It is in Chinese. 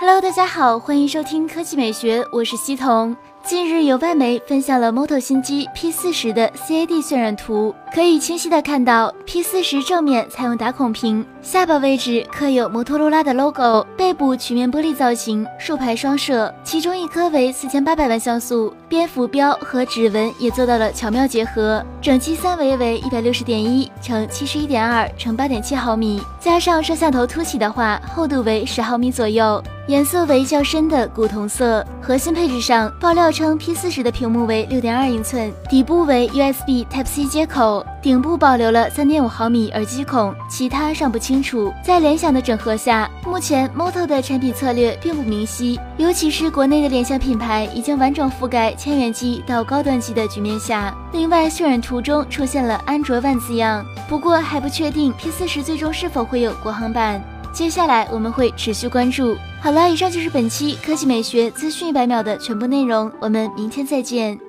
Hello，大家好，欢迎收听科技美学，我是西彤。近日有外媒分享了 Moto 新机 P40 的 CAD 渲染图，可以清晰的看到 P40 正面采用打孔屏，下巴位置刻有摩托罗拉的 logo，背部曲面玻璃造型，竖排双摄，其中一颗为四千八百万像素，边浮标和指纹也做到了巧妙结合。整机三维为一百六十点一乘七十一点二乘八点七毫米，加上摄像头凸起的话，厚度为十毫米左右。颜色为较深的古铜色。核心配置上，爆料称 P40 的屏幕为六点二英寸，底部为 USB Type C 接口，顶部保留了三点五毫米耳机孔，其他尚不清楚。在联想的整合下，目前 Moto 的产品策略并不明晰，尤其是国内的联想品牌已经完整覆盖千元机到高端机的局面下。另外，渲染图中出现了安卓万字样，不过还不确定 P40 最终是否会有国行版。接下来我们会持续关注。好了，以上就是本期科技美学资讯一百秒的全部内容，我们明天再见。